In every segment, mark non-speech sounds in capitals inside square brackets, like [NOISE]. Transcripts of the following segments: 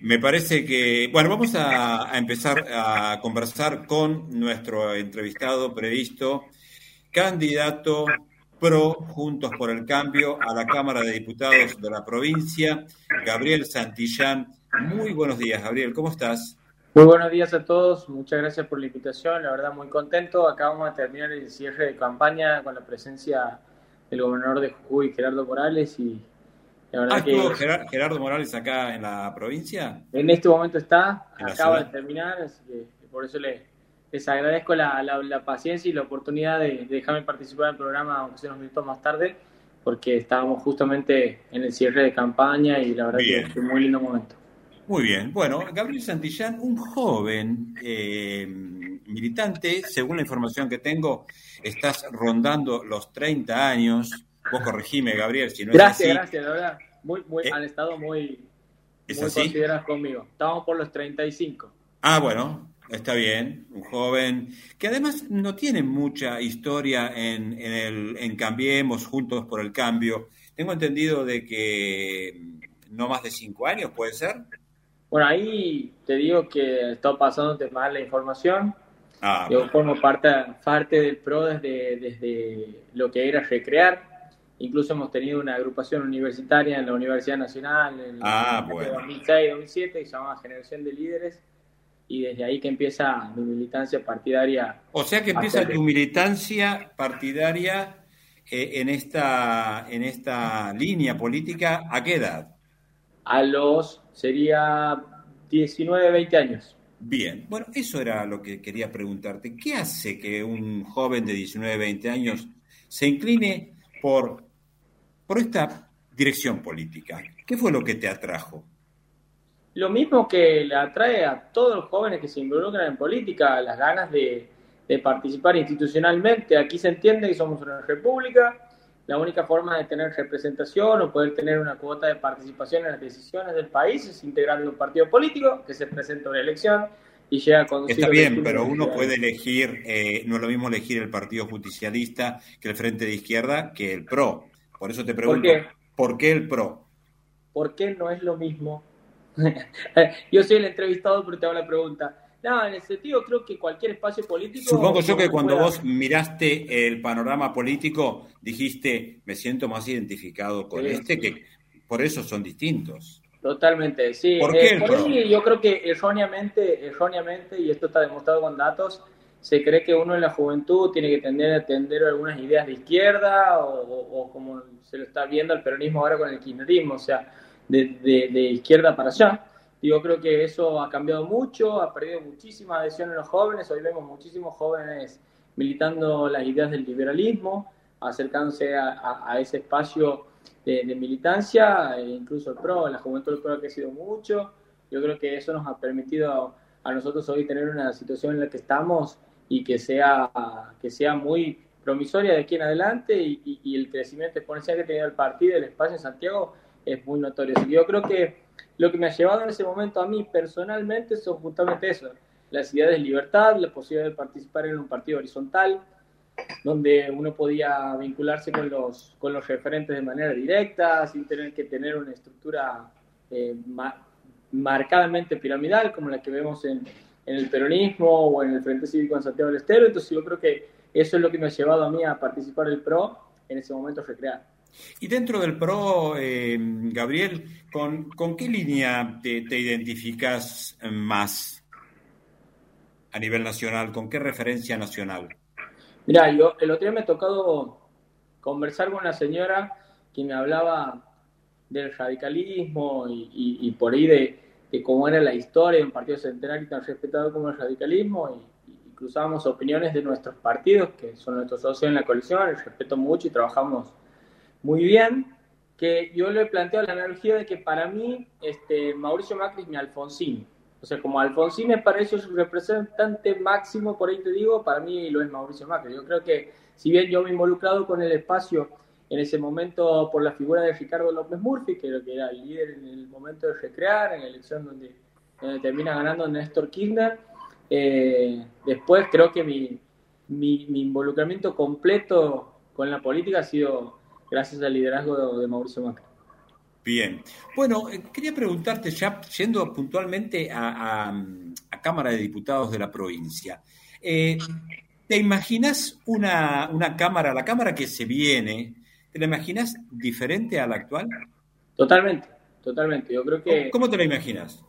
Me parece que, bueno, vamos a, empezar a conversar con nuestro entrevistado previsto, candidato pro Juntos por el Cambio a la Cámara de Diputados de la provincia, Gabriel Santillán. Muy buenos días, Gabriel, ¿cómo estás? Muy buenos días a todos, muchas gracias por la invitación, la verdad muy contento. Acabamos de terminar el cierre de campaña con la presencia del gobernador de Jujuy, Gerardo Morales, y la verdad ah. Gerardo Morales acá en la provincia? En este momento está, acaba de terminar, así que por eso le, les agradezco la, la, paciencia y la oportunidad de, dejarme participar en el programa, aunque se nos minutos más tarde, porque estábamos justamente en el cierre de campaña y la verdad que es un muy lindo momento. Muy bien. Bueno, Gabriel Santillán, un joven eh, militante, según la información que tengo, estás rondando los 30 años. Vos corregime, Gabriel, si no gracias, es así. Gracias, la verdad. Muy, muy, eh, Han estado muy, muy considerados conmigo. Estamos por los 35. Ah, bueno, Está bien, un joven que además no tiene mucha historia en, en, el, en Cambiemos Juntos por el Cambio. Tengo entendido de que no más de cinco años, ¿puede ser? Bueno, ahí te digo que está pasándote mal la información. Ah, Yo formo parte, parte del PRO desde, desde lo que era recrear. Incluso hemos tenido una agrupación universitaria en la Universidad Nacional en ah, bueno. 2006-2007 que se llamaba Generación de Líderes y desde ahí que empieza mi militancia partidaria. O sea que empieza tu militancia partidaria eh, en, esta, en esta línea política, ¿a qué edad? A los, sería 19, 20 años. Bien, bueno, eso era lo que quería preguntarte. ¿Qué hace que un joven de 19, 20 años se incline por, por esta dirección política? ¿Qué fue lo que te atrajo? Lo mismo que le atrae a todos los jóvenes que se involucran en política, las ganas de, participar institucionalmente. Aquí se entiende que somos una república, la única forma de tener representación o poder tener una cuota de participación en las decisiones del país es integrando un partido político que se presenta a una elección y llega a conducir. Está bien, pero uno puede elegir, eh, no es lo mismo elegir el partido justicialista que el Frente de Izquierda que el PRO. Por eso te pregunto, ¿por qué el PRO? ¿Por qué no es lo mismo [LAUGHS] yo soy el entrevistado, pero te hago la pregunta. No, en el sentido creo que cualquier espacio político... Supongo yo que cuando vos miraste el panorama político dijiste, me siento más identificado con este, que por eso son distintos. Totalmente, sí. ¿Por qué? Eh, yo creo que erróneamente, erróneamente, y esto está demostrado con datos, se cree que uno en la juventud tiene que tender a atender algunas ideas de izquierda o, o, como se lo está viendo el peronismo ahora con el kirchnerismo. O sea, de, de, izquierda para allá. Yo creo que eso ha cambiado mucho, ha perdido muchísima adhesión en los jóvenes. Hoy vemos muchísimos jóvenes militando las ideas del liberalismo, acercándose a, a, ese espacio de, militancia, e incluso el PRO, la juventud del PRO ha crecido mucho. Yo creo que eso nos ha permitido a nosotros hoy tener una situación en la que estamos y que sea, que sea muy promisoria de aquí en adelante y, y el crecimiento exponencial que ha tenido el partido, el espacio en Santiago, es muy notorio. yo creo que lo que me ha llevado en ese momento a mí personalmente son justamente eso, las ideas de libertad, la posibilidad de participar en un partido horizontal, donde uno podía vincularse con los, con los referentes de manera directa, sin tener que tener una estructura eh, marcadamente piramidal, como la que vemos en, en, el peronismo o en el Frente Cívico en Santiago del Estero. Entonces yo creo que eso es lo que me ha llevado a mí a participar del PRO en ese momento recrear. Y dentro del PRO, eh, Gabriel, ¿con, ¿con, qué línea te, identificas más a nivel nacional? ¿Con qué referencia nacional? Mira, yo el otro día me ha tocado conversar con una señora que me hablaba del radicalismo y, por ahí de, cómo era la historia de un partido centenario tan respetado como el radicalismo y, y, cruzábamos opiniones de nuestros partidos, que son nuestros socios en la coalición, les respeto mucho y trabajamos muy bien, que yo le planteo la analogía de que para mí este, Mauricio Macri es mi Alfonsín. O sea, como Alfonsín me parece su representante máximo, por ahí te digo, para mí lo es Mauricio Macri. Yo creo que si bien yo me he involucrado con el espacio en ese momento por la figura de Ricardo López Murphy, que era el líder en el momento de recrear, en la elección donde, termina ganando Néstor Kirchner, eh, después creo que mi, mi, mi involucramiento completo con la política ha sido gracias al liderazgo de, Mauricio Macri. Bien. Bueno, eh, quería preguntarte, ya yendo puntualmente a, Cámara de Diputados de la provincia, eh, ¿te imaginas una, una Cámara, la Cámara que se viene, ¿te la imaginas diferente a la actual? Totalmente, totalmente. Yo creo que... ¿Cómo te la imaginas?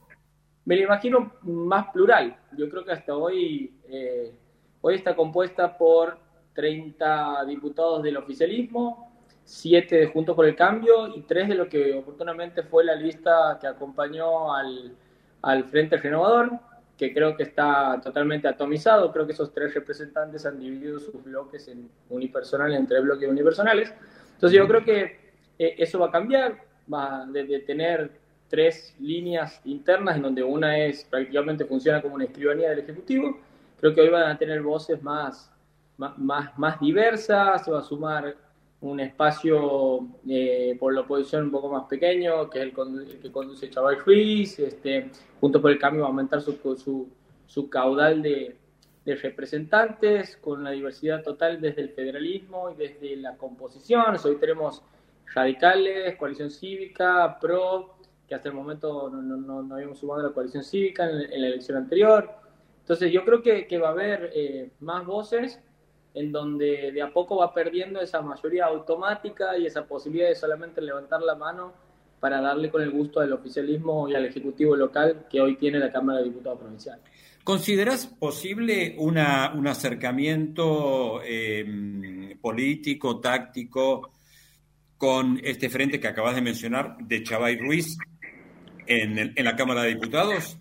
Me la imagino más plural. Yo creo que hasta hoy, eh, hoy está compuesta por 30 diputados del oficialismo, siete de Juntos por el Cambio y tres de lo que oportunamente fue la lista que acompañó al, al Frente Renovador, que creo que está totalmente atomizado. Creo que esos tres representantes han dividido sus bloques en unipersonales entre bloques unipersonales. Entonces yo creo que eh, eso va a cambiar, va de, tener tres líneas internas en donde una es prácticamente funciona como una escribanía del Ejecutivo. Creo que hoy van a tener voces más, más, más diversas, se va a sumar un espacio eh, por la oposición un poco más pequeño, que es el, que conduce Chaval Ruiz, este, junto por el cambio va a aumentar su, su, su caudal de, de, representantes con la diversidad total desde el federalismo y desde la composición. Hoy tenemos radicales, coalición cívica, PRO, que hasta el momento no, no, no habíamos sumado a la coalición cívica en, la elección anterior. Entonces yo creo que, va a haber eh, más voces en donde de a poco va perdiendo esa mayoría automática y esa posibilidad de solamente levantar la mano para darle con el gusto al oficialismo y al Ejecutivo local que hoy tiene la Cámara de Diputados Provincial. ¿Consideras posible una, un acercamiento em, político, táctico, con este frente que acabas de mencionar de Chavay Ruiz en, en la Cámara de Diputados?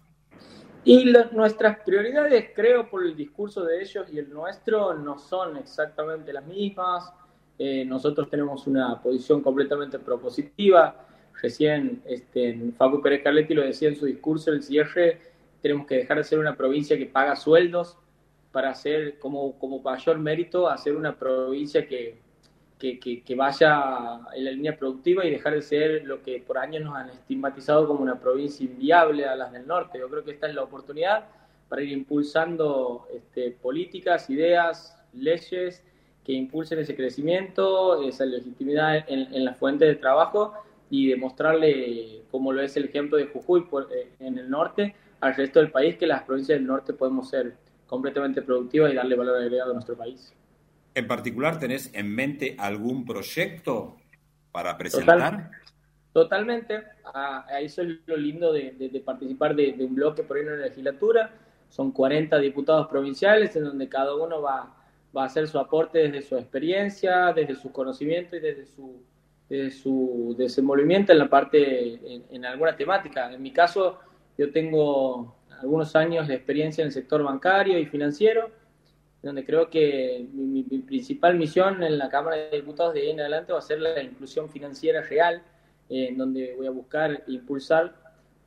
Y nuestras prioridades, creo, por el discurso de ellos y el nuestro, no son exactamente las mismas. Eh, nosotros tenemos una posición completamente propositiva. Recién este, Facu Pérez Carletti lo decía en su discurso, el cierre, tenemos que dejar de ser una provincia que paga sueldos para hacer como, como mayor mérito, hacer una provincia que, que, que, vaya en la línea productiva y dejar de ser lo que por años nos han estigmatizado como una provincia inviable a las del norte. Yo creo que esta es la oportunidad para ir impulsando este, políticas, ideas, leyes que impulsen ese crecimiento, esa legitimidad en, en la fuente de trabajo y demostrarle, como lo es el ejemplo de Jujuy eh, en el norte, al resto del país, que las provincias del norte podemos ser completamente productivas y darle valor agregado a nuestro país. ¿En particular tenés en mente algún proyecto para presentar? totalmente. Ah, eso es lo lindo de, participar de, un bloque por ahí en la legislatura. Son 40 diputados provinciales en donde cada uno va, va a hacer su aporte desde su experiencia, desde su conocimiento y desde su, su desenvolvimiento en la parte, en alguna temática. En mi caso, yo tengo algunos años de experiencia en el sector bancario y financiero donde creo que mi, principal misión en la Cámara de Diputados de ahí en adelante va a ser la inclusión financiera real, en donde voy a buscar impulsar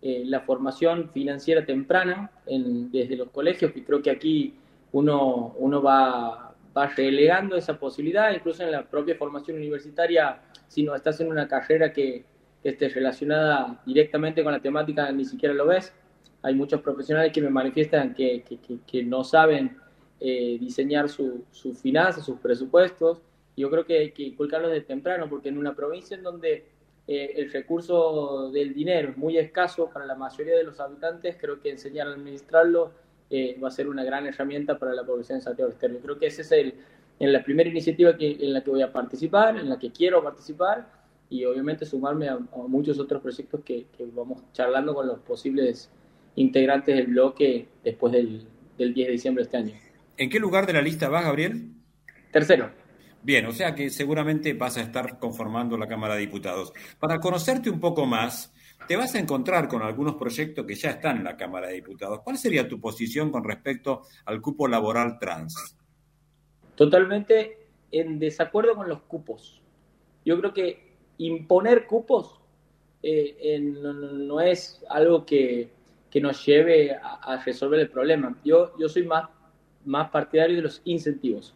eh, la formación financiera temprana desde los colegios, y creo que aquí uno, uno va, va relegando esa posibilidad, incluso en la propia formación universitaria, si no estás en una carrera que, esté relacionada directamente con la temática, ni siquiera lo ves. Hay muchos profesionales que me manifiestan que, que, que no saben eh, diseñar sus su finanzas, sus presupuestos. Yo creo que hay que inculcarlo desde temprano, porque en una provincia en donde eh, el recurso del dinero es muy escaso para la mayoría de los habitantes, creo que enseñar a administrarlo eh, va a ser una gran herramienta para la población de Santiago Externo. Creo que esa es el, en la primera iniciativa que, en la que voy a participar, en la que quiero participar y obviamente sumarme a, muchos otros proyectos que, que, vamos charlando con los posibles integrantes del bloque después del, del 10 de diciembre de este año. ¿En qué lugar de la lista vas, Gabriel? Tercero. Bien, o sea que seguramente vas a estar conformando la Cámara de Diputados. Para conocerte un poco más, te vas a encontrar con algunos proyectos que ya están en la Cámara de Diputados. ¿Cuál sería tu posición con respecto al cupo laboral trans? Totalmente en desacuerdo con los cupos. Yo creo que imponer cupos eh, no, es algo que, nos lleve a, resolver el problema. Yo, yo soy más más partidario de los incentivos.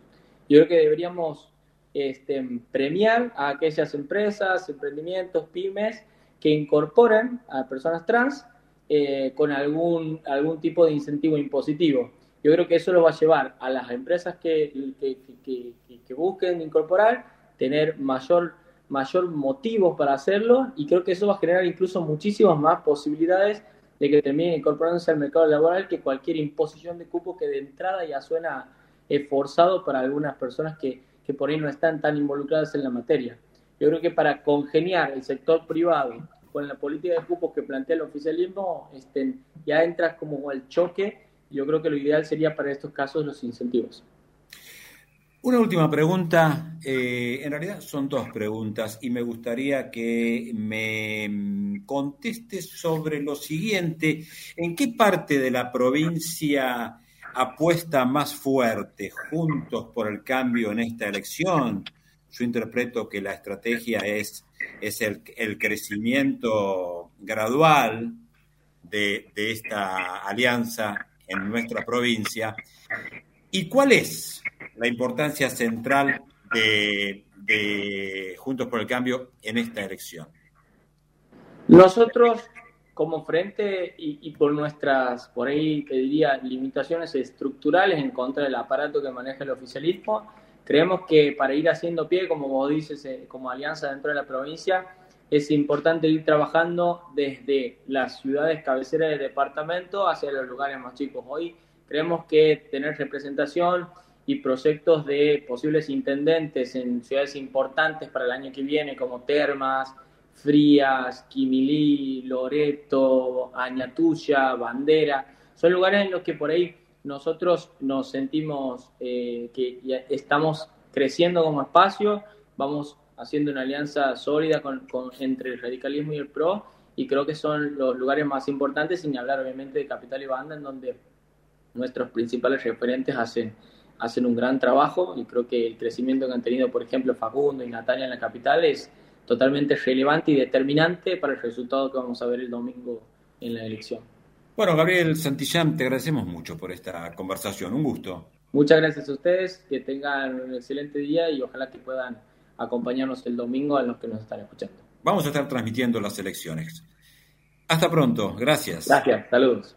Yo creo que deberíamos este, premiar a aquellas empresas, emprendimientos, pymes que incorporen a personas trans eh, con algún, algún tipo de incentivo impositivo. Yo creo que eso lo va a llevar a las empresas que, que, busquen incorporar, tener mayor, mayor motivo para hacerlo y creo que eso va a generar incluso muchísimas más posibilidades de que terminen incorporándose al mercado laboral que cualquier imposición de cupo que de entrada ya suena forzado para algunas personas que, que por ahí no están tan involucradas en la materia. Yo creo que para congeniar el sector privado con la política de cupos que plantea el oficialismo, este, ya entras como al choque. Yo creo que lo ideal sería para estos casos los incentivos. Una última pregunta, eh, en realidad son dos preguntas y me gustaría que me contestes sobre lo siguiente. ¿En qué parte de la provincia apuesta más fuerte Juntos por el Cambio en esta elección? Yo interpreto que la estrategia es, es el, crecimiento gradual de esta alianza en nuestra provincia. ¿Y cuál es la importancia central de, Juntos por el Cambio en esta elección? Nosotros, como frente y, por nuestras, por ahí te diría, limitaciones estructurales en contra del aparato que maneja el oficialismo, creemos que para ir haciendo pie, como vos dices, eh, como alianza dentro de la provincia, es importante ir trabajando desde las ciudades cabeceras del departamento hacia los lugares más chicos. Hoy creemos que tener representación y proyectos de posibles intendentes en ciudades importantes para el año que viene, como Termas, Frías, Quimilí, Loreto, Añatuya, Bandera, son lugares en los que por ahí nosotros nos sentimos eh, que estamos creciendo como espacio, vamos haciendo una alianza sólida con, con, entre el radicalismo y el PRO, y creo que son los lugares más importantes, sin hablar obviamente de Capital y Banda, en donde nuestros principales referentes hacen, hacen un gran trabajo y creo que el crecimiento que han tenido, por ejemplo, Facundo y Natalia en la capital es totalmente relevante y determinante para el resultado que vamos a ver el domingo en la elección. Bueno, Gabriel Santillán, te agradecemos mucho por esta conversación. Un gusto. Muchas gracias a ustedes, que tengan un excelente día y ojalá que puedan acompañarnos el domingo a los que nos están escuchando. Vamos a estar transmitiendo las elecciones. Hasta pronto, gracias. Gracias, saludos.